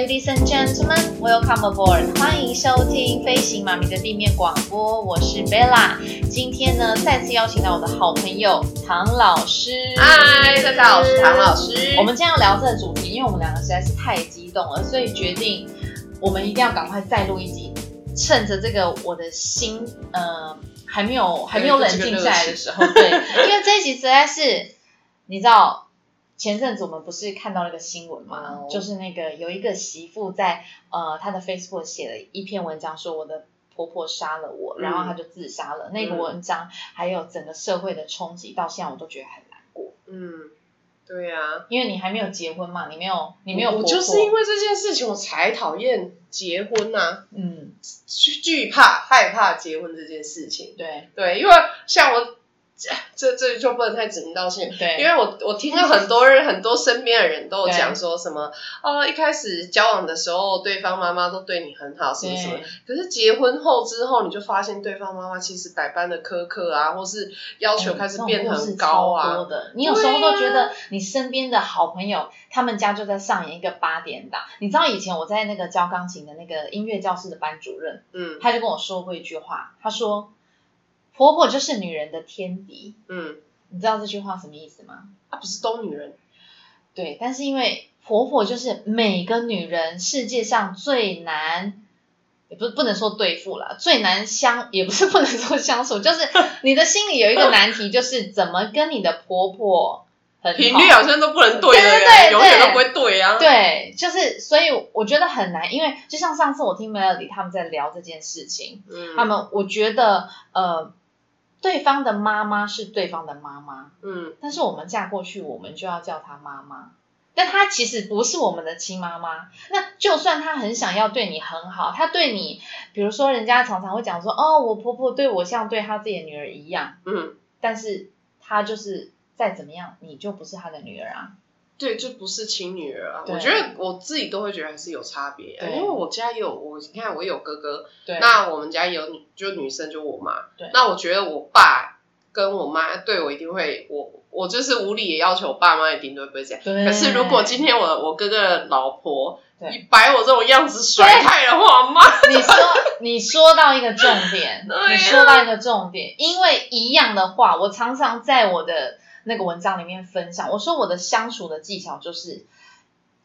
Ladies and gentlemen, welcome aboard！欢迎收听飞行妈咪的地面广播，我是 Bella。今天呢，再次邀请到我的好朋友唐老师。嗨，大家好，我是唐老师。我们今天要聊这个主题，因为我们两个实在是太激动了，所以决定我们一定要赶快再录一集，趁着这个我的心呃还没有还没有冷静下来的时候，对，因为这一集实在是你知道。前阵子我们不是看到那个新闻吗？Oh. 就是那个有一个媳妇在呃她的 Facebook 写了一篇文章，说我的婆婆杀了我，嗯、然后她就自杀了。那个文章还有整个社会的冲击，到现在我都觉得很难过。嗯，对呀、啊，因为你还没有结婚嘛，你没有你没有婆婆，我就是因为这件事情我才讨厌结婚呐、啊。嗯，惧怕害怕结婚这件事情。对对，因为像我。这这就不能太指名道姓，对，因为我我听了很多人很多身边的人都有讲说什么，哦，一开始交往的时候，对方妈妈都对你很好，什么什么，可是结婚后之后，你就发现对方妈妈其实百般的苛刻啊，或是要求开始变得很高啊。多的，你有时候都觉得你身边的好朋友，他们家就在上演一个八点档。你知道以前我在那个教钢琴的那个音乐教室的班主任，嗯，他就跟我说过一句话，他说。婆婆就是女人的天敌，嗯，你知道这句话什么意思吗？啊，不是都女人，对，但是因为婆婆就是每个女人世界上最难，也不是不能说对付了，最难相，也不是不能说相处，就是你的心里有一个难题，就是怎么跟你的婆婆很好，频率好像都不能对，对对对，永远都不会对啊，对，就是所以我觉得很难，因为就像上次我听 Melody 他们在聊这件事情，嗯，他们我觉得呃。对方的妈妈是对方的妈妈，嗯，但是我们嫁过去，我们就要叫她妈妈，但她其实不是我们的亲妈妈。那就算她很想要对你很好，她对你，比如说人家常常会讲说，哦，我婆婆对我像对她自己的女儿一样，嗯，但是她就是再怎么样，你就不是她的女儿啊。对，就不是亲女儿啊。我觉得我自己都会觉得还是有差别，啊，因为我家也有我，你看我有哥哥，对，那我们家有女，就女生就我妈，对，那我觉得我爸跟我妈对我一定会，我我就是无理也要求我爸妈一定都不会这样。对，可是如果今天我我哥哥的老婆，你摆我这种样子甩态的话，妈，你说你说到一个重点，你说到一个重点，因为一样的话，我常常在我的。那个文章里面分享，我说我的相处的技巧就是，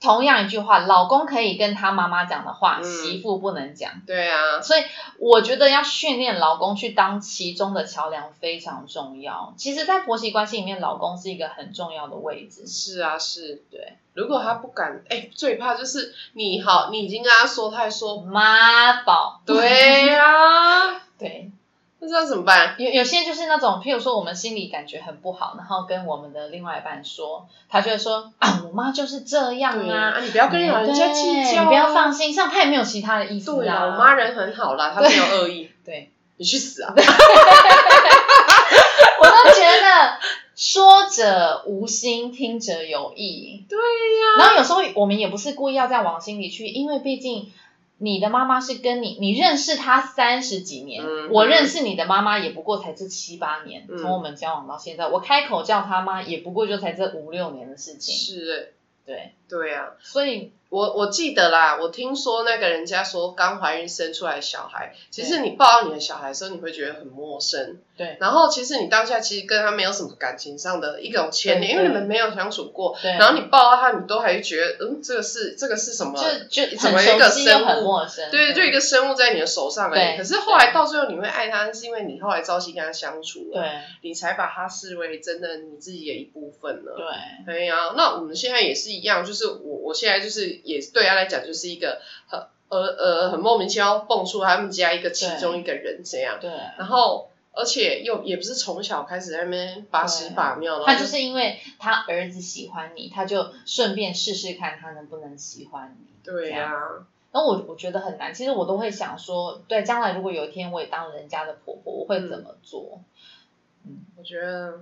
同样一句话，老公可以跟他妈妈讲的话，嗯、媳妇不能讲。对啊，所以我觉得要训练老公去当其中的桥梁非常重要。其实，在婆媳关系里面，老公是一个很重要的位置。是啊，是。对，如果他不敢，哎，最怕就是你好，你已经跟他说，他还说妈宝。对啊，对。不知道怎么办？有有些就是那种，譬如说我们心里感觉很不好，然后跟我们的另外一半说，他就会说啊，我妈就是这样啊，啊你不要跟老人家计较，啊，你不要放心，像他也没有其他的意思啊。对啊，我妈人很好啦，她没有恶意。对，你去死啊！我都觉得说者无心，听者有意。对呀，啊。然后有时候我们也不是故意要这样往心里去，因为毕竟。你的妈妈是跟你，你认识她三十几年，嗯，我认识你的妈妈也不过才这七八年，嗯，从我们交往到现在，我开口叫她妈也不过就才这五六年的事情。是，对，对啊，所以。我我记得啦，我听说那个人家说刚怀孕生出来的小孩，其实你抱到你的小孩的时候，你会觉得很陌生。对。然后其实你当下其实跟他没有什么感情上的一种牵连，因为你们没有相处过。对。然后你抱到他，你都还觉得嗯，这个是这个是什么？就就怎么一个生物？很陌生。对，就一个生物在你的手上而已。可是后来到最后你会爱他，是因为你后来朝夕跟他相处了，对，你才把他视为真的你自己的一部分了。对。对呀，那我们现在也是一样，就是我我现在就是也对他来讲。就是一个很呃呃很莫名其妙蹦出他们家一个其中一个人这样，对，然后而且又也不是从小开始在那边把屎把尿，他就是因为他儿子喜欢你，他就顺便试试看他能不能喜欢你。对呀、啊，那我我觉得很难，其实我都会想说，对，将来如果有一天我也当人家的婆婆，我会怎么做？嗯，我觉得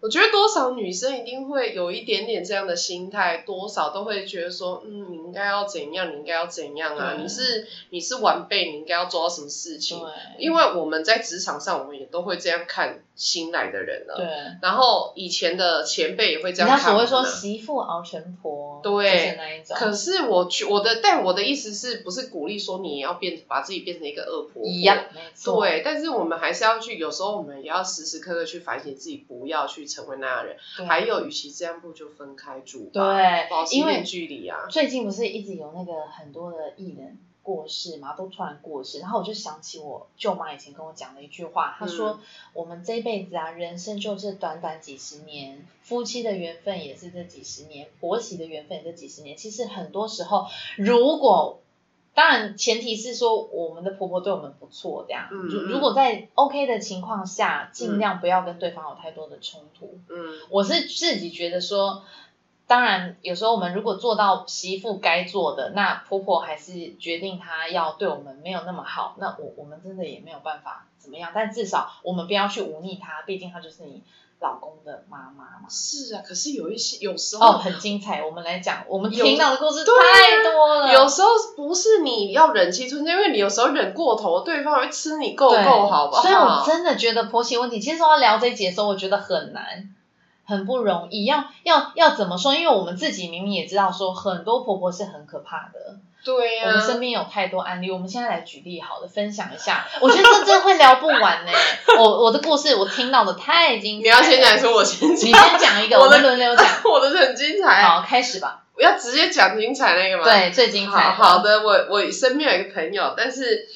我觉得多少女生一定会有一点点这样的心态，多少都会觉得说，嗯，你应该要怎样，你应该要怎样啊？你是你是晚辈，你应该要做到什么事情？因为我们在职场上，我们也都会这样看新来的人了。对。然后以前的前辈也会这样看。人家所谓说媳妇熬成婆，对，就是那一种。可是我我的但我的意思是不是鼓励说你要变把自己变成一个恶婆婆？一样。对，但是我们还是要去，有时候我们也要时时刻刻去反省自己，不要去。成为那样的人，还有，与其这样，不就分开住吧？对，保持一点距离啊。最近不是一直有那个很多的艺人过世嘛，都突然过世，然后我就想起我舅妈以前跟我讲的一句话，她说：“嗯、我们这一辈子啊，人生就是短短几十年，夫妻的缘分也是这几十年，婆媳的缘分也是这几十年。其实很多时候，如果……当然，前提是说我们的婆婆对我们不错，这样。如、嗯、如果在 OK 的情况下，尽量不要跟对方有太多的冲突。嗯，我是自己觉得说，当然有时候我们如果做到媳妇该做的，那婆婆还是决定她要对我们没有那么好，那我我们真的也没有办法怎么样。但至少我们不要去忤逆她，毕竟她就是你。老公的妈妈嘛，是啊，可是有一些有时候哦，很精彩。我们来讲，我们听到的故事太多了。有时候不是你要忍气吞声，因为你有时候忍过头，对方会吃你够够，好不好？所以我真的觉得婆媳问题，其实说要聊这一节的时候，我觉得很难，很不容易。要要要怎么说？因为我们自己明明也知道，说很多婆婆是很可怕的。对呀、啊，我们身边有太多案例，我们现在来举例好了，分享一下。我觉得这真会聊不完呢。我我的故事我听到的太精彩。你要先讲还是我先讲？你先讲一个，我们轮流讲。我的是很精彩。好，开始吧。我要直接讲精彩那个吗？对，最精彩。好，好的，我我身边有一个朋友，但是。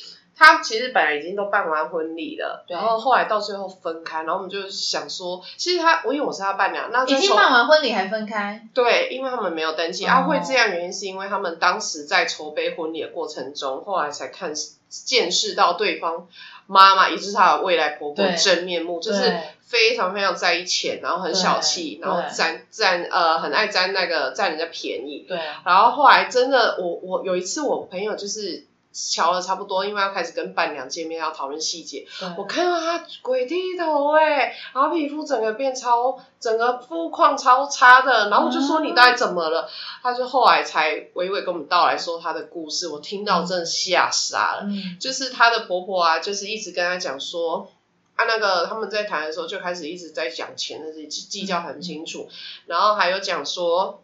他其实本来已经都办完婚礼了，然后后来到最后分开，然后我们就想说，其实他我因为我是他伴娘，那已经办完婚礼还分开？对，因为他们没有登记。啊，会这样原因是因为他们当时在筹备婚礼的过程中，后来才看见识到对方妈妈，也就是他的未来婆婆真面目，就是非常非常在意钱，然后很小气，然后占占呃很爱占那个占人家便宜。对，然后后来真的，我我有一次我朋友就是。乔了差不多，因为要开始跟伴娘见面，要讨论细节。我看到他鬼剃头哎，然后皮肤整个变超，整个肤况超差的。然后我就说你到底怎么了？嗯、他就后来才娓娓跟我们道来说她的故事，我听到真的吓傻了。嗯、就是她的婆婆啊，就是一直跟她讲说，啊那个他们在谈的时候就开始一直在讲钱的事情，计较很清楚。嗯、然后还有讲说。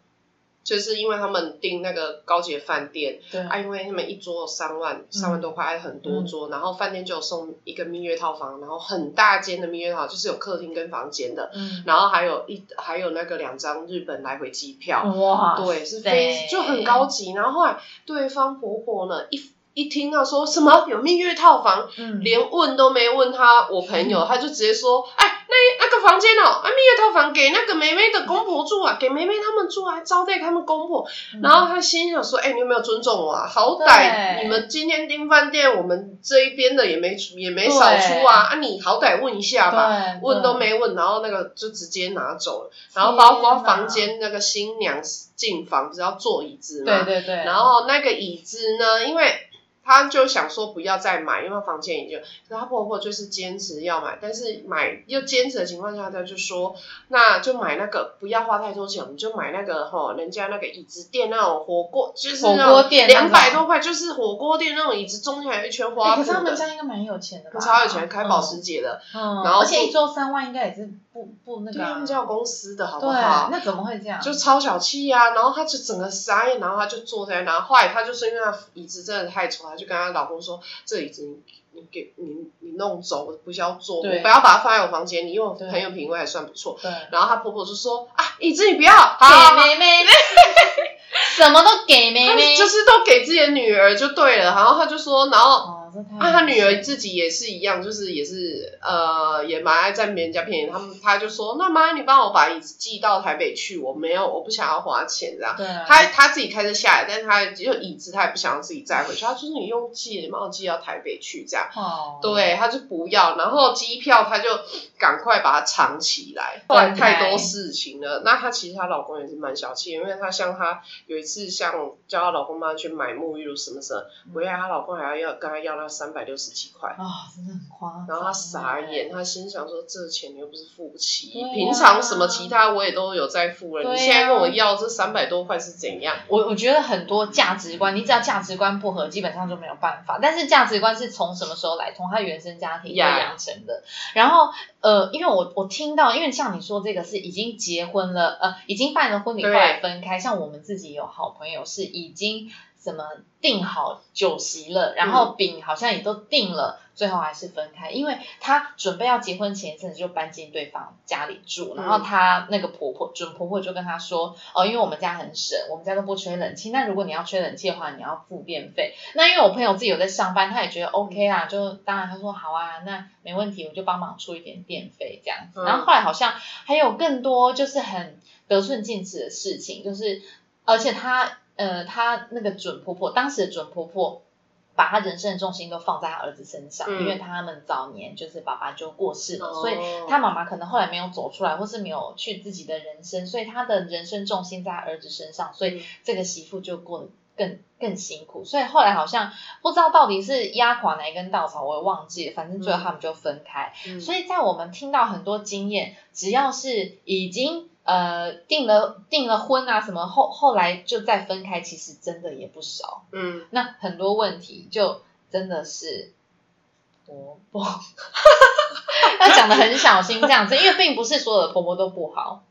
就是因为他们订那个高级饭店，对啊，因为他们一桌三万，三万多块，还很多桌，嗯、然后饭店就有送一个蜜月套房，然后很大间的蜜月套房，就是有客厅跟房间的，嗯，然后还有一还有那个两张日本来回机票，哇，对，是非就很高级。然后后来对方婆婆呢，一一听到说什么有蜜月套房，嗯，连问都没问他我朋友，嗯、他就直接说，哎。那那个房间哦，啊，蜜月套房给那个梅梅的公婆住啊，给梅梅他们住啊，招待他们公婆。嗯、然后他心想说：“哎、欸，你有没有尊重我啊？好歹你们今天订饭店，我们这一边的也没也没少出啊，啊，你好歹问一下吧，问都没问，然后那个就直接拿走了。然后包括房间那个新娘进房不是要坐椅子嘛，对对对。然后那个椅子呢，因为。他就想说不要再买，因为房间已经。可是他婆婆就是坚持要买，但是买又坚持的情况下，他就说那就买那个，不要花太多钱，我们就买那个吼，人家那个椅子店那种火锅，就是那种两百多块，就是火锅店那种椅子，中间还有一圈花。可是他们家应该蛮有钱的吧？超有钱，开保时捷的，嗯，然后而且一桌三万应该也是不不那个。他们家有公司的好不好？那怎么会这样？就超小气呀！然后他就整个傻眼，然后他就坐在那，然后后来他就是因为他椅子真的太丑。就跟她老公说：“这椅子你你给你你弄走，我不需要坐，对我不要把它放在我房间里，因为我很有品味还算不错。”对。然后她婆婆就说：“啊，椅子你不要，好给妹妹，什么都给妹妹，就是都给自己的女儿就对了。”然后她就说：“然后。哦”啊，他女儿自己也是一样，就是也是呃，也蛮爱占别人家便宜。他们他就说：“那妈，你帮我把椅子寄到台北去，我没有，我不想要花钱这样。对啊”他他自己开车下来，但是他就椅子他也不想要自己载回去。他说：“你用寄，你帮我寄到台北去这样。哦”对，他就不要，然后机票他就赶快把它藏起来。后来太多事情了，那她其实她老公也是蛮小气，因为她像她有一次像叫她老公帮她去买沐浴露什么什么，回来她老公还要要跟她要。他三百六十几块啊、哦，真的很夸张。然后他傻眼，他心想说：“这钱你又不是付不起，啊、平常什么其他我也都有在付了，啊、你现在跟我要这三百多块是怎样？”我我觉得很多价值观，你只要价值观不合，基本上就没有办法。但是价值观是从什么时候来？从他原生家庭养成的。然后呃，因为我我听到，因为像你说这个是已经结婚了，呃，已经办了婚礼后来分开。像我们自己有好朋友是已经。怎么订好酒席了，然后饼好像也都定了，嗯、最后还是分开，因为她准备要结婚前一阵子就搬进对方家里住，然后她那个婆婆准婆婆就跟她说，哦，因为我们家很省，我们家都不吹冷气，那如果你要吹冷气的话，你要付电费。那因为我朋友自己有在上班，他也觉得 OK 啊，就当然他说好啊，那没问题，我就帮忙出一点电费这样子。然后后来好像还有更多就是很得寸进尺的事情，就是而且他。呃，她那个准婆婆，当时的准婆婆，把她人生的重心都放在她儿子身上，嗯、因为他们早年就是爸爸就过世了，哦、所以她妈妈可能后来没有走出来，或是没有去自己的人生，所以她的人生重心在儿子身上，所以这个媳妇就过得更更辛苦，所以后来好像不知道到底是压垮哪一根稻草，我也忘记了，反正最后他们就分开。嗯、所以在我们听到很多经验，只要是已经。呃，订了订了婚啊，什么后后来就再分开，其实真的也不少。嗯，那很多问题就真的是婆婆，要讲的很小心这样子，因为并不是所有的婆婆都不好。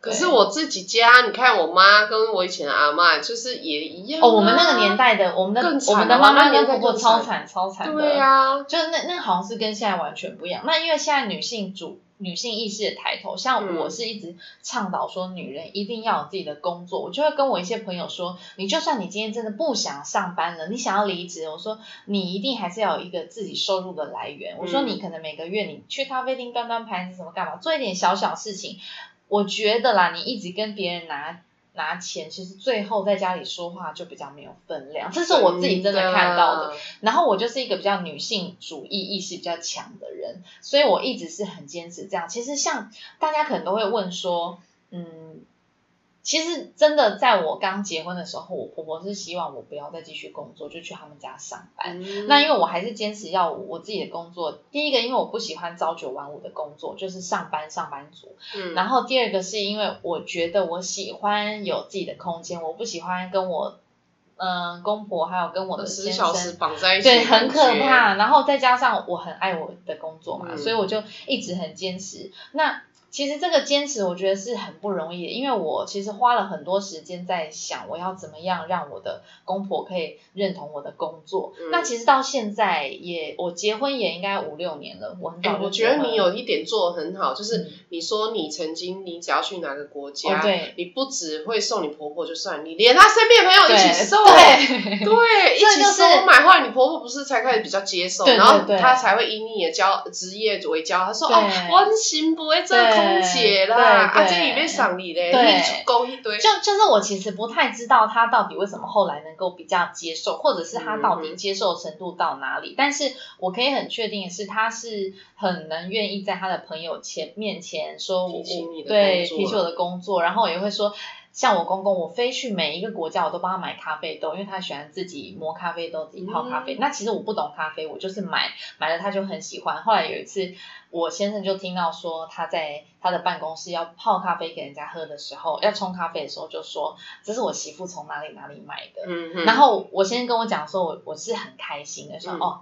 可是我自己家，你看我妈跟我以前的阿妈，就是也一样、啊。哦，我们那个年代的，我们的我们的妈妈跟婆婆超惨超惨的。对呀、啊，就是那那好像是跟现在完全不一样。那因为现在女性主。女性意识的抬头，像我是一直倡导说，女人一定要有自己的工作。嗯、我就会跟我一些朋友说，你就算你今天真的不想上班了，你想要离职，我说你一定还是要有一个自己收入的来源。嗯、我说你可能每个月你去咖啡厅端端盘子什么干嘛，做一点小小事情。我觉得啦，你一直跟别人拿。拿钱，其实最后在家里说话就比较没有分量，这是我自己真的看到的。然后我就是一个比较女性主义意识比较强的人，所以我一直是很坚持这样。其实像大家可能都会问说，嗯。其实真的，在我刚结婚的时候，我婆婆是希望我不要再继续工作，就去他们家上班。嗯、那因为我还是坚持要我自己的工作。第一个，因为我不喜欢朝九晚五的工作，就是上班上班族。嗯、然后第二个是因为我觉得我喜欢有自己的空间，我不喜欢跟我嗯、呃、公婆还有跟我的先生绑在一起，对，很可怕。然后再加上我很爱我的工作嘛，嗯、所以我就一直很坚持。那其实这个坚持，我觉得是很不容易的，因为我其实花了很多时间在想，我要怎么样让我的公婆可以认同我的工作。嗯、那其实到现在也，我结婚也应该五六年了，我很早就结婚了。我觉得你有一点做的很好，就是你说你曾经，你只要去哪个国家，你不只会送你婆婆就算，你连她身边的朋友一起送，对，对，一起送买。后来你婆婆不是才开始比较接受，然后她才会以你的教职业为骄傲，她说哦，我很幸福哎，这。空姐啦，啊，这里面赏你嘞，对，勾一堆。就就是我其实不太知道他到底为什么后来能够比较接受，或者是他到底接受程度到哪里。嗯、但是我可以很确定的是，他是很能愿意在他的朋友前面前说我，我对提起我的工作，然后也会说。像我公公，我飞去每一个国家，我都帮他买咖啡豆，因为他喜欢自己磨咖啡豆，自己泡咖啡。嗯、那其实我不懂咖啡，我就是买买了，他就很喜欢。后来有一次，我先生就听到说他在他的办公室要泡咖啡给人家喝的时候，要冲咖啡的时候，就说这是我媳妇从哪里哪里买的。嗯。然后我先生跟我讲说，我我是很开心的，说、嗯、哦，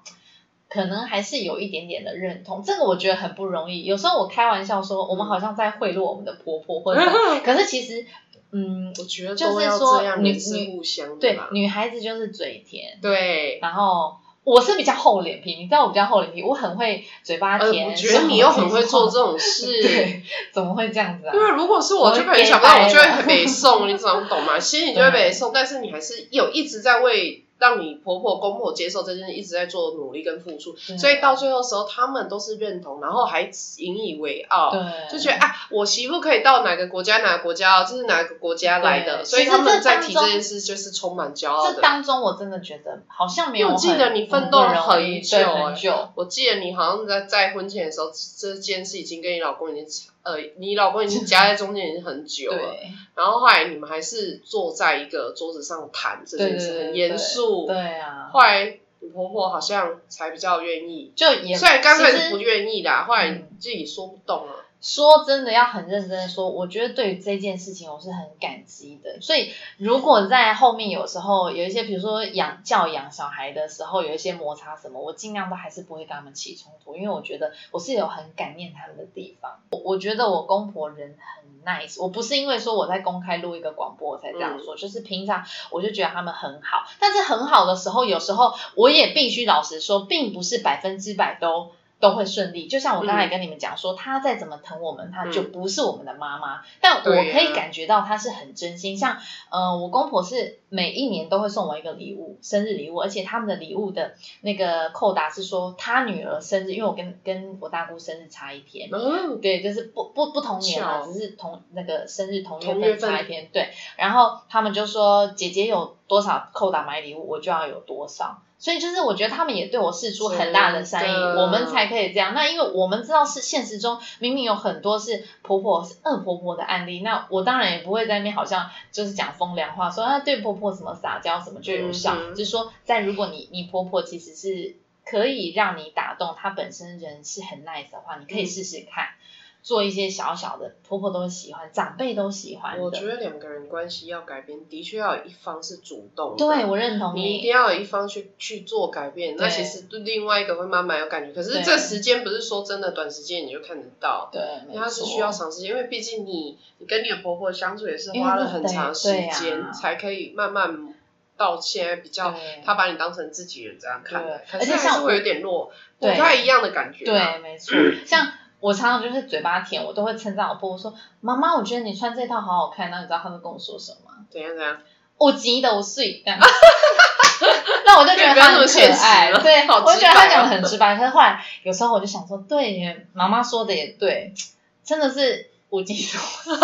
可能还是有一点点的认同。这个我觉得很不容易。有时候我开玩笑说，我们好像在贿赂我们的婆婆，或者 可是其实。嗯，我觉得就是说女女对女孩子就是嘴甜，对。然后我是比较厚脸皮，你知道我比较厚脸皮，我很会嘴巴甜。我觉得你又很会做这种事，对，怎么会这样子啊？因为如果是我，就可能想不到，我就会很北宋，你怎么懂吗？心里就会北宋，但是你还是有一直在为。让你婆婆公婆接受这件事，一直在做努力跟付出，所以到最后的时候，他们都是认同，然后还引以为傲，对就觉得啊，我媳妇可以到哪个国家，哪个国家，这是哪个国家来的，所以他们在提这件事就是充满骄傲的。这当中我真的觉得好像没有，我记得你奋斗了很久，很久。我记得你好像在在婚前的时候，这件事已经跟你老公已经。呃，你老公已经夹在中间已经很久了，然后后来你们还是坐在一个桌子上谈这件事，很严肃。对啊。后来你婆婆好像才比较愿意，就也虽然刚开始不愿意啦，后来自己说不动了。说真的，要很认真的说，我觉得对于这件事情，我是很感激的。所以，如果在后面有时候有一些，比如说养教养小孩的时候，有一些摩擦什么，我尽量都还是不会跟他们起冲突，因为我觉得我是有很感念他们的地方。我我觉得我公婆人很 nice，我不是因为说我在公开录一个广播我才这样说，嗯、就是平常我就觉得他们很好。但是很好的时候，有时候我也必须老实说，并不是百分之百都。都会顺利，就像我刚才跟你们讲说，嗯、他再怎么疼我们，他就不是我们的妈妈。嗯、但我可以感觉到他是很真心。啊、像，呃，我公婆是每一年都会送我一个礼物，生日礼物，而且他们的礼物的那个扣打是说他女儿生日，因为我跟跟我大姑生日差一天，嗯、对，就是不不不同年嘛，巧只是同那个生日同月份差一天，对。然后他们就说姐姐有多少扣打买礼物，我就要有多少。所以就是我觉得他们也对我释出很大的善意，我们才可以这样。那因为我们知道是现实中明明有很多是婆婆是恶婆婆的案例，那我当然也不会在那边好像就是讲风凉话，说啊对婆婆什么撒娇什么就有效。嗯、就是说，在如果你你婆婆其实是可以让你打动她本身人是很 nice 的话，你可以试试看。嗯做一些小小的，婆婆都喜欢，长辈都喜欢。我觉得两个人关系要改变，的确要有一方是主动的。对，我认同你。你一定要有一方去去做改变，那其实对另外一个会慢慢有感觉。可是这时间不是说真的短时间你就看得到，对，它是需要长时间，因为毕竟你你跟你的婆婆相处也是花了很长时间才可以慢慢到现在比较，她把你当成自己人这样看，可是还是会有点弱，不太一样的感觉。对，没错，像。我常常就是嘴巴甜，我都会称赞我婆婆说：“妈妈，我觉得你穿这套好好看。”那你知道他们跟我说什么吗？怎样怎样？我急的我睡。那我就觉得他很可爱，对，我就觉得他讲的很直白。可是后来有时候我就想说，对，妈妈说的也对，真的是无疾说。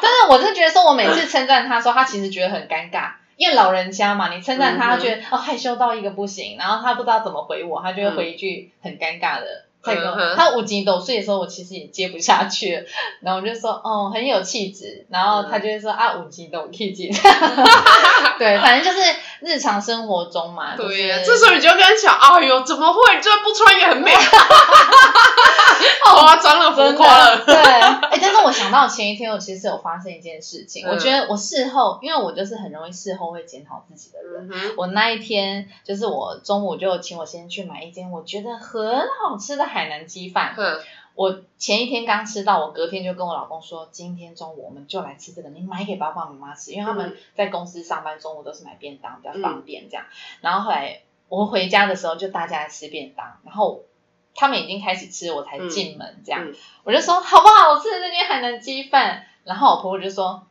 但是我就觉得说，我每次称赞他说，他其实觉得很尴尬，因为老人家嘛，你称赞他，他觉得哦害羞到一个不行，然后他不知道怎么回我，他就会回一句很尴尬的。太高，他五斤斗岁的时候，我其实也接不下去了，然后我就说，哦，很有气质，然后他就会说，嗯、啊，五斤斗可以接，对，反正就是日常生活中嘛。对呀，这时候你就跟他讲，哎呦，怎么会？这不穿也很美。夸张了，浮夸了。到前一天，我其实有发生一件事情。我觉得我事后，因为我就是很容易事后会检讨自己的人。我那一天就是我中午就请我先去买一间我觉得很好吃的海南鸡饭。我前一天刚吃到，我隔天就跟我老公说，今天中午我们就来吃这个，你买给爸爸妈妈吃，因为他们在公司上班，中午都是买便当比较方便这样。然后后来我回家的时候，就大家来吃便当，然后。他们已经开始吃，我才进门，这样、嗯嗯、我就说好不好吃那间海南鸡饭，然后我婆婆就说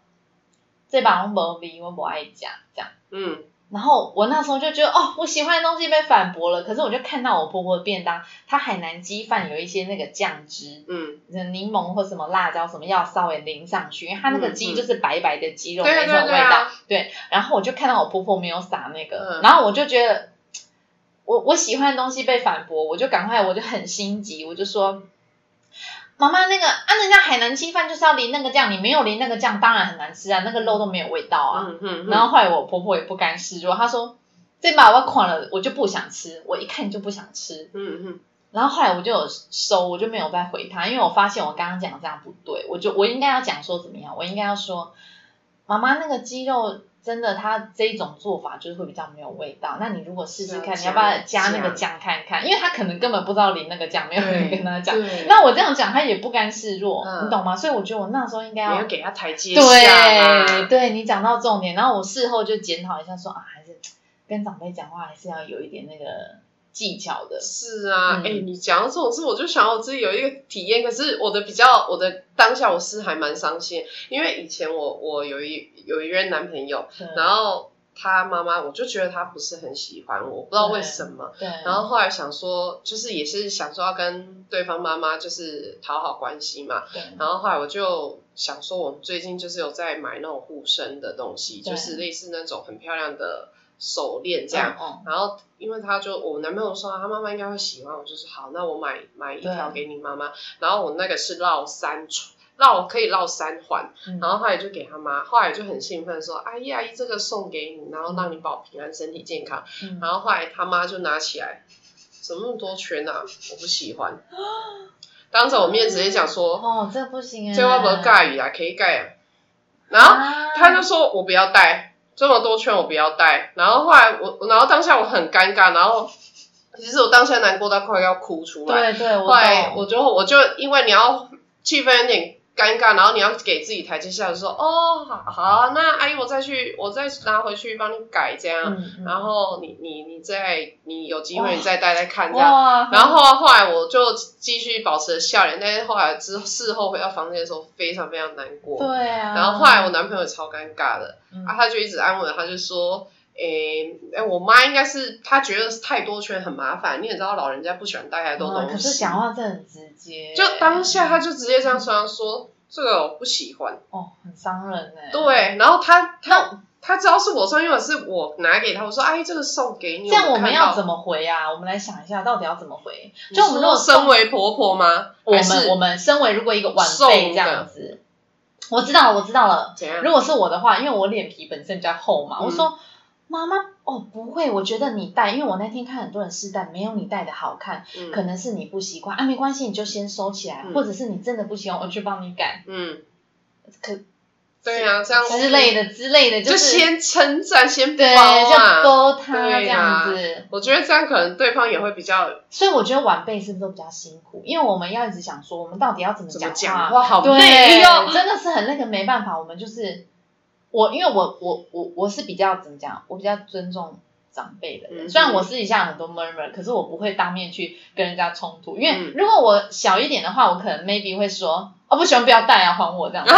这把我没味，我不爱讲这样，嗯，然后我那时候就觉得哦，我喜欢的东西被反驳了，可是我就看到我婆婆的便当，她海南鸡饭有一些那个酱汁，嗯，柠檬或什么辣椒什么要稍微淋上去，因为它那个鸡就是白白的鸡肉那种味道，对，然后我就看到我婆婆没有撒那个，嗯、然后我就觉得。我我喜欢的东西被反驳，我就赶快，我就很心急，我就说，妈妈那个啊，人家海南鸡饭就是要淋那个酱，你没有淋那个酱，当然很难吃啊，那个肉都没有味道啊。嗯嗯嗯、然后后来我婆婆也不甘示弱，她说，这把我垮了，我就不想吃，我一看就不想吃。嗯嗯。然后后来我就有收，我就没有再回她，因为我发现我刚刚讲这样不对，我就我应该要讲说怎么样，我应该要说，妈妈那个鸡肉。真的，他这一种做法就是会比较没有味道。那你如果试试看，你要不要加那个酱看看？因为他可能根本不知道淋那个酱，没有人跟他讲。那我这样讲，他也不甘示弱，你懂吗？所以我觉得我那时候应该要给他台阶下。对，对你讲到重点，然后我事后就检讨一下，说啊，还是跟长辈讲话还是要有一点那个。技巧的是啊，哎、嗯欸，你讲到这种事，我就想我自己有一个体验。可是我的比较，我的当下我是还蛮伤心，因为以前我我有一有一任男朋友，对然后他妈妈，我就觉得他不是很喜欢我，我不知道为什么。对。然后后来想说，就是也是想说要跟对方妈妈就是讨好关系嘛。对。然后后来我就想说，我们最近就是有在买那种护身的东西，就是类似那种很漂亮的。手链这样，嗯、然后因为他就我男朋友说他妈妈应该会喜欢，我就是好，那我买买一条给你妈妈。然后我那个是绕三绕可以绕三环，嗯、然后后来就给他妈，后来就很兴奋说：“阿姨阿姨，这个送给你，然后让你保平安、身体健康。嗯”然后后来他妈就拿起来，怎么那么多圈啊？我不喜欢。当着我面直接讲说：“哦，这不行啊，这我不盖雨啊，可以盖啊。”然后他就说：“我不要戴这么多圈，我不要戴。”然后后来我，然后当下我很尴尬，然后其实我当下难过到快要哭出来。对对，后来我就我就因为你要气氛有点。尴尬，然后你要给自己台阶下，就说哦，好，好，那阿姨我再去，我再拿回去帮你改这样，嗯嗯、然后你你你再你有机会你再带来看这样，然后后来，我就继续保持笑脸，但是后来之事后回到房间的时候非常非常难过，对啊，然后后来我男朋友超尴尬的，嗯、啊，他就一直安慰他就说。诶诶，我妈应该是她觉得太多圈很麻烦，你也知道老人家不喜欢带太多东西。可是讲话真的很直接。就当下她就直接这样说，说这个我不喜欢。哦，很伤人哎。对，然后她她她知道是我送，因为是我拿给她，我说阿姨这个送给你。这样我们要怎么回啊？我们来想一下，到底要怎么回？就我们如果身为婆婆吗？我们我们身为如果一个晚辈这样子，我知道了，我知道了。如果是我的话，因为我脸皮本身比较厚嘛，我说。妈妈哦，不会，我觉得你戴，因为我那天看很多人试戴，没有你戴的好看，嗯、可能是你不习惯啊，没关系，你就先收起来，嗯、或者是你真的不喜欢，我去帮你改。嗯，可对啊，这样之类的之类的，就是、就先称赞，先包啊，就勾他这样子、啊。我觉得这样可能对方也会比较，所以我觉得晚辈是不是都比较辛苦？因为我们要一直想说，我们到底要怎么讲话？讲话好对，累哦，真的是很那个，没办法，我们就是。我因为我我我我是比较怎么讲？我比较尊重长辈的人。嗯、虽然我私底下很多 murmur，可是我不会当面去跟人家冲突。因为如果我小一点的话，我可能 maybe 会说，哦，不喜欢不要戴啊，还我这样 子。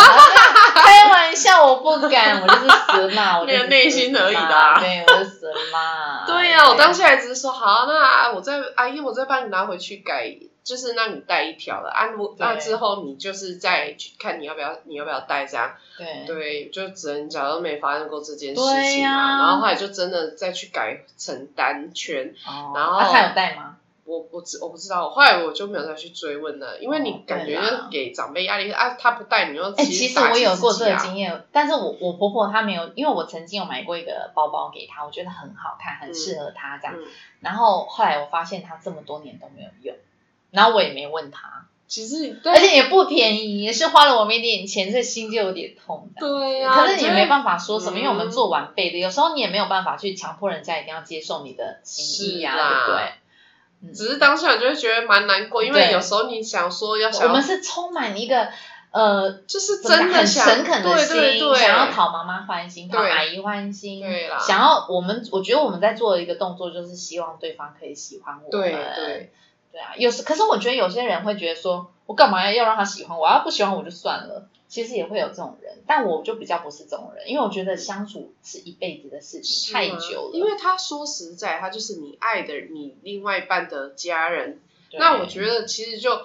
开玩笑，我不敢，我就是死嘛，我就是内心而已的。对，我是死嘛。对呀、啊，我当下只是说好，那我再阿姨，我再帮你拿回去改。就是让你带一条了，啊，那之后你就是再去看你要不要，你要不要带这样。对。对，就只能假如没发生过这件事情嘛，然后后来就真的再去改成单圈。哦。然后。他有带吗？我我知我不知道，后来我就没有再去追问了，因为你感觉就给长辈压力啊，他不带你又。哎，其实我有过这个经验，但是我我婆婆她没有，因为我曾经有买过一个包包给她，我觉得很好看，很适合她这样。然后后来我发现她这么多年都没有用。然后我也没问他，其实而且也不便宜，也是花了我们一点钱，这心就有点痛。对呀、啊，可是你也没办法说什么，嗯、因为我们做晚辈的，有时候你也没有办法去强迫人家一定要接受你的心意呀、啊，啦对不对？嗯、只是当下你就会觉得蛮难过，因为有时候你想说要想要，我们是充满一个呃，就是真的诚恳的心，对对对。想要讨妈妈欢心，讨阿姨欢心，对啦，想要我们，我觉得我们在做的一个动作就是希望对方可以喜欢我们。对对。对啊，有时可是我觉得有些人会觉得说，我干嘛要要让他喜欢我？要不喜欢我就算了。其实也会有这种人，但我就比较不是这种人，因为我觉得相处是一辈子的事情，太久了。因为他说实在，他就是你爱的你另外一半的家人。那我觉得其实就。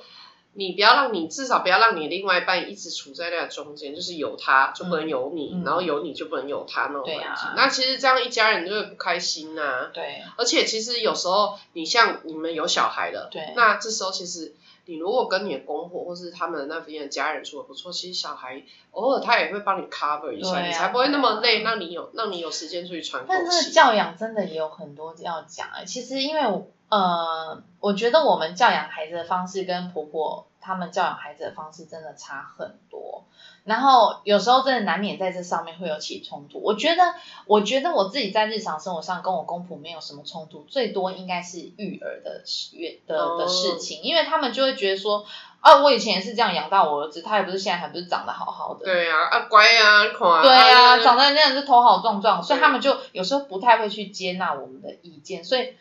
你不要让你至少不要让你另外一半一直处在那个中间，就是有他就不能有你，嗯、然后有你就不能有他那种关系。啊、那其实这样一家人就会不开心呐、啊。对。而且其实有时候你像你们有小孩了，对。那这时候其实你如果跟你的公婆或是他们那边的家人处的不错，其实小孩偶尔他也会帮你 cover 一下，啊、你才不会那么累，让你有让你有时间出去喘口气。但是教养真的也有很多要讲啊、欸，其实因为我呃，我觉得我们教养孩子的方式跟婆婆。他们教养孩子的方式真的差很多，然后有时候真的难免在这上面会有起冲突。我觉得，我觉得我自己在日常生活上跟我公婆没有什么冲突，最多应该是育儿的的的事情，因为他们就会觉得说，啊，我以前也是这样养大我儿子，他也不是现在还不是长得好好的，对啊，啊乖呀啊，啊对啊，长得那样是头好壮壮，所以他们就有时候不太会去接纳我们的意见，所以。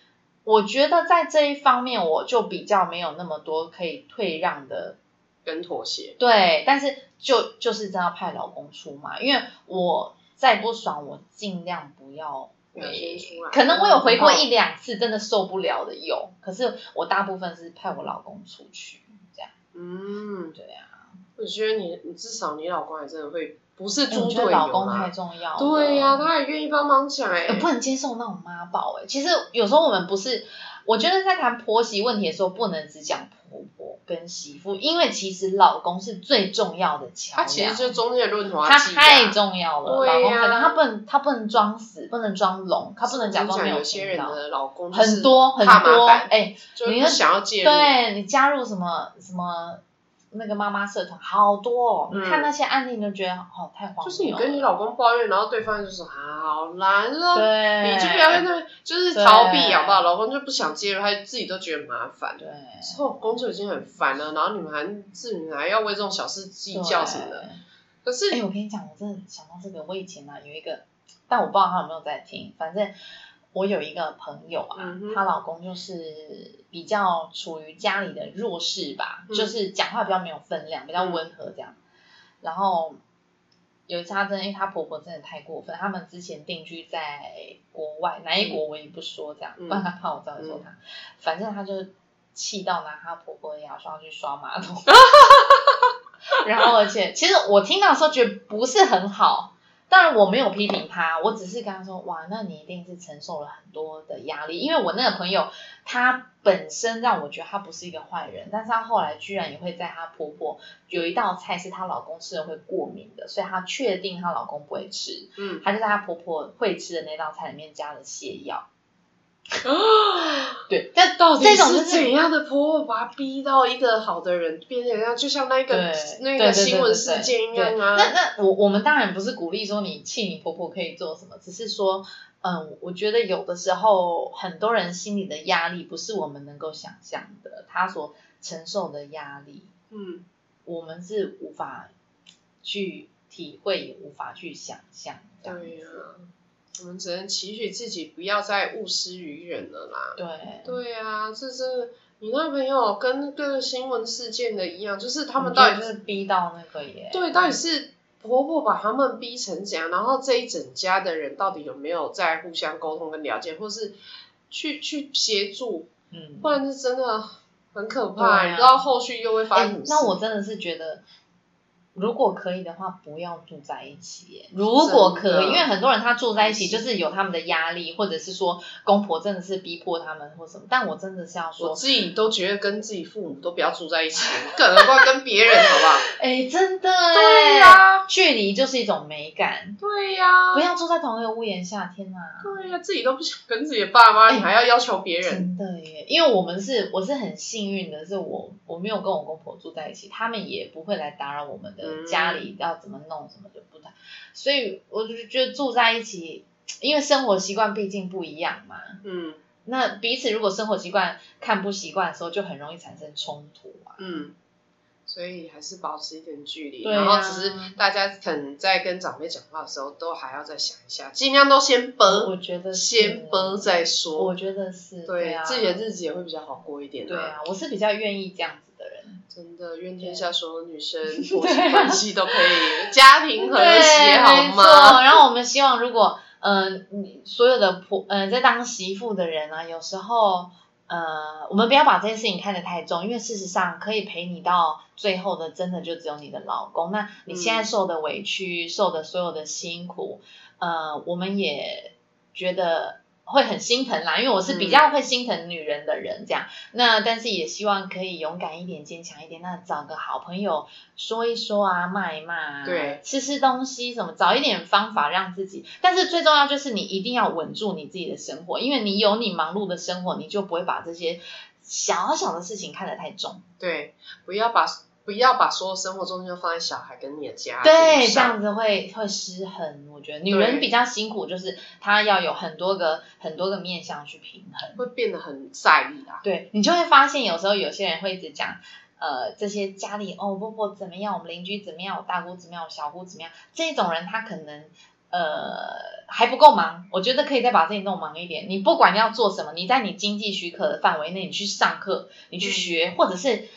我觉得在这一方面，我就比较没有那么多可以退让的跟妥协。对，但是就就是真要派老公出嘛，因为我再不爽，我尽量不要回。可能我有回过一两次，真的受不了的有，可是我大部分是派我老公出去这样。嗯，对啊。我觉得你，你至少你老公还真的会。不是猪队友，老公太重要。对呀、啊，他也愿意帮忙讲哎、欸，不能接受那种妈宝哎。其实有时候我们不是，我觉得在谈婆媳问题的时候，不能只讲婆婆跟媳妇，因为其实老公是最重要的桥梁。他其实就中间的润滑剂，他太重要了。老公可能，他不能他不能装死，不能装聋，他不能假装没有。有些人的老公很多很多哎，你想要介入，对你加入什么什么。那个妈妈社团好多哦，嗯、看那些案例你就觉得哦太荒谬。就是你跟你老公抱怨，然后对方就说好难哦，对，你就不要在那，就是逃避好不好？老公就不想介入，他自己都觉得麻烦。对，之后工作已经很烦了，然后你们还自己还要为这种小事计较什么的。可是，哎、欸，我跟你讲，我真的想到这个，我以前呢、啊、有一个，但我不知道他有没有在听，反正。我有一个朋友啊，嗯、她老公就是比较处于家里的弱势吧，嗯、就是讲话比较没有分量，比较温和这样。嗯、然后有一次她真的，因为她婆婆真的太过分，他们之前定居在国外，哪一国我也不说这样，嗯、不然她怕我再说她。嗯、反正她就气到拿她婆婆的牙刷去刷马桶，然后而且其实我听到的时候觉得不是很好。当然我没有批评她，我只是跟她说，哇，那你一定是承受了很多的压力，因为我那个朋友，她本身让我觉得她不是一个坏人，但是她后来居然也会在她婆婆有一道菜是她老公吃了会过敏的，所以她确定她老公不会吃，嗯，她就在她婆婆会吃的那道菜里面加了泻药。对，但到底是怎样的婆婆把她逼到一个好的人变成这样，就像那个那个新闻事件一样啊？那那我我们当然不是鼓励说你气你婆婆可以做什么，只是说，嗯，我觉得有的时候很多人心里的压力不是我们能够想象的，他所承受的压力，嗯，我们是无法去体会，也无法去想象。对呀。我们只能期许自己不要再误施于人了啦。对，对啊，这是你那朋友跟各个新闻事件的一样，就是他们到底是逼到那个耶？对，到底是婆婆把他们逼成这样，然后这一整家的人到底有没有在互相沟通跟了解，或是去去协助？嗯，不然是真的很可怕，啊、你不知道后续又会发生什么事。那我真的是觉得。如果可以的话，不要住在一起。如果可以，因为很多人他住在一起，就是有他们的压力，或者是说公婆真的是逼迫他们或什么。但我真的是要说，我自己都觉得跟自己父母都不要住在一起，更何况跟别人，好不好？哎、欸，真的，对呀、啊，距离就是一种美感。对呀、啊，不要住在同一个屋檐下，天哪！对呀、啊，自己都不想跟自己的爸妈，欸、你还要要求别人？真的耶，因为我们是，我是很幸运的，是我我没有跟我公婆住在一起，他们也不会来打扰我们的。家里要怎么弄什么就不太，所以我就觉得住在一起，因为生活习惯毕竟不一样嘛。嗯，那彼此如果生活习惯看不习惯的时候，就很容易产生冲突啊。嗯，所以还是保持一点距离，啊、然后只是大家可能在跟长辈讲话的时候，都还要再想一下，尽量都先崩，我觉得先崩再说。我觉得是，对，对啊，自己的日子也会比较好过一点。对啊，我是比较愿意这样子。真的，愿天下所有女生婆媳关系都可以家庭和谐，好吗？然后我们希望，如果嗯、呃，你所有的婆嗯、呃，在当媳妇的人啊，有时候呃，我们不要把这件事情看得太重，因为事实上可以陪你到最后的，真的就只有你的老公。那你现在受的委屈，嗯、受的所有的辛苦，呃，我们也觉得。会很心疼啦，因为我是比较会心疼女人的人，这样。嗯、那但是也希望可以勇敢一点，坚强一点。那找个好朋友说一说啊，骂一骂啊，对，吃吃东西什么，找一点方法让自己。但是最重要就是你一定要稳住你自己的生活，因为你有你忙碌的生活，你就不会把这些小小的事情看得太重。对，不要把。不要把所有生活重心都放在小孩跟你的家。对，这样子会会失衡。我觉得女人比较辛苦，就是她要有很多个很多个面向去平衡，会变得很在意啊。对，你就会发现有时候有些人会一直讲，呃，这些家里哦，婆婆怎么样，我们邻居怎么样，我大姑怎么样，我小姑怎么样，这种人他可能呃还不够忙。我觉得可以再把自己弄忙一点。你不管要做什么，你在你经济许可的范围内，你去上课，你去学，嗯、或者是。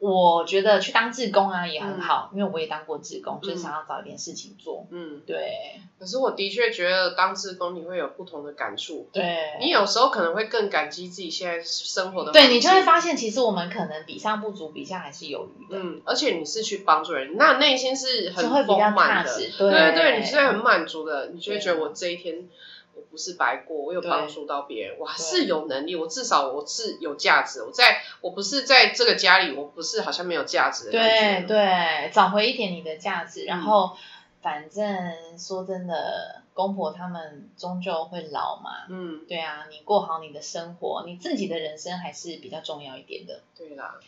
我觉得去当志工啊也很好，嗯、因为我也当过志工，就是想要找一点事情做。嗯，对。可是我的确觉得当志工你会有不同的感触。对。你有时候可能会更感激自己现在生活的。对，你就会发现，其实我们可能比上不足，比下还是有余的。嗯，而且你是去帮助人，那内心是很丰满的。对对对，你是会很满足的，你就会觉得我这一天。我不是白过，我有帮助到别人，我还是有能力，我至少我是有价值。我在我不是在这个家里，我不是好像没有价值。对对，找回一点你的价值，然后反正说真的，公婆他们终究会老嘛。嗯，对啊，你过好你的生活，你自己的人生还是比较重要一点的。对啦。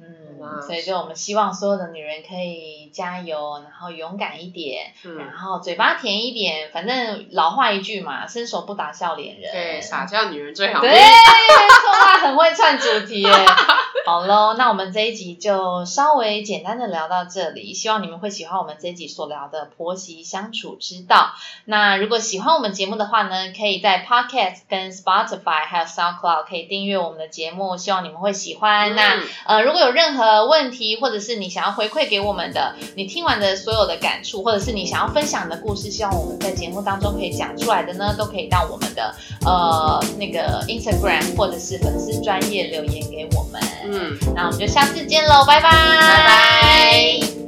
嗯，所以就我们希望所有的女人可以加油，然后勇敢一点，嗯、然后嘴巴甜一点。反正老话一句嘛，伸手不打笑脸人。对，傻笑女人最好。对，没错，她很会串主题耶。好喽，那我们这一集就稍微简单的聊到这里，希望你们会喜欢我们这一集所聊的婆媳相处之道。那如果喜欢我们节目的话呢，可以在 Podcast 跟 Spotify 还有 SoundCloud 可以订阅我们的节目，希望你们会喜欢。嗯、那呃，如果有任何问题，或者是你想要回馈给我们的，你听完的所有的感触，或者是你想要分享的故事，希望我们在节目当中可以讲出来的呢，都可以到我们的呃那个 Instagram 或者是粉丝专业留言给我们。嗯，那我们就下次见喽，拜拜，拜拜。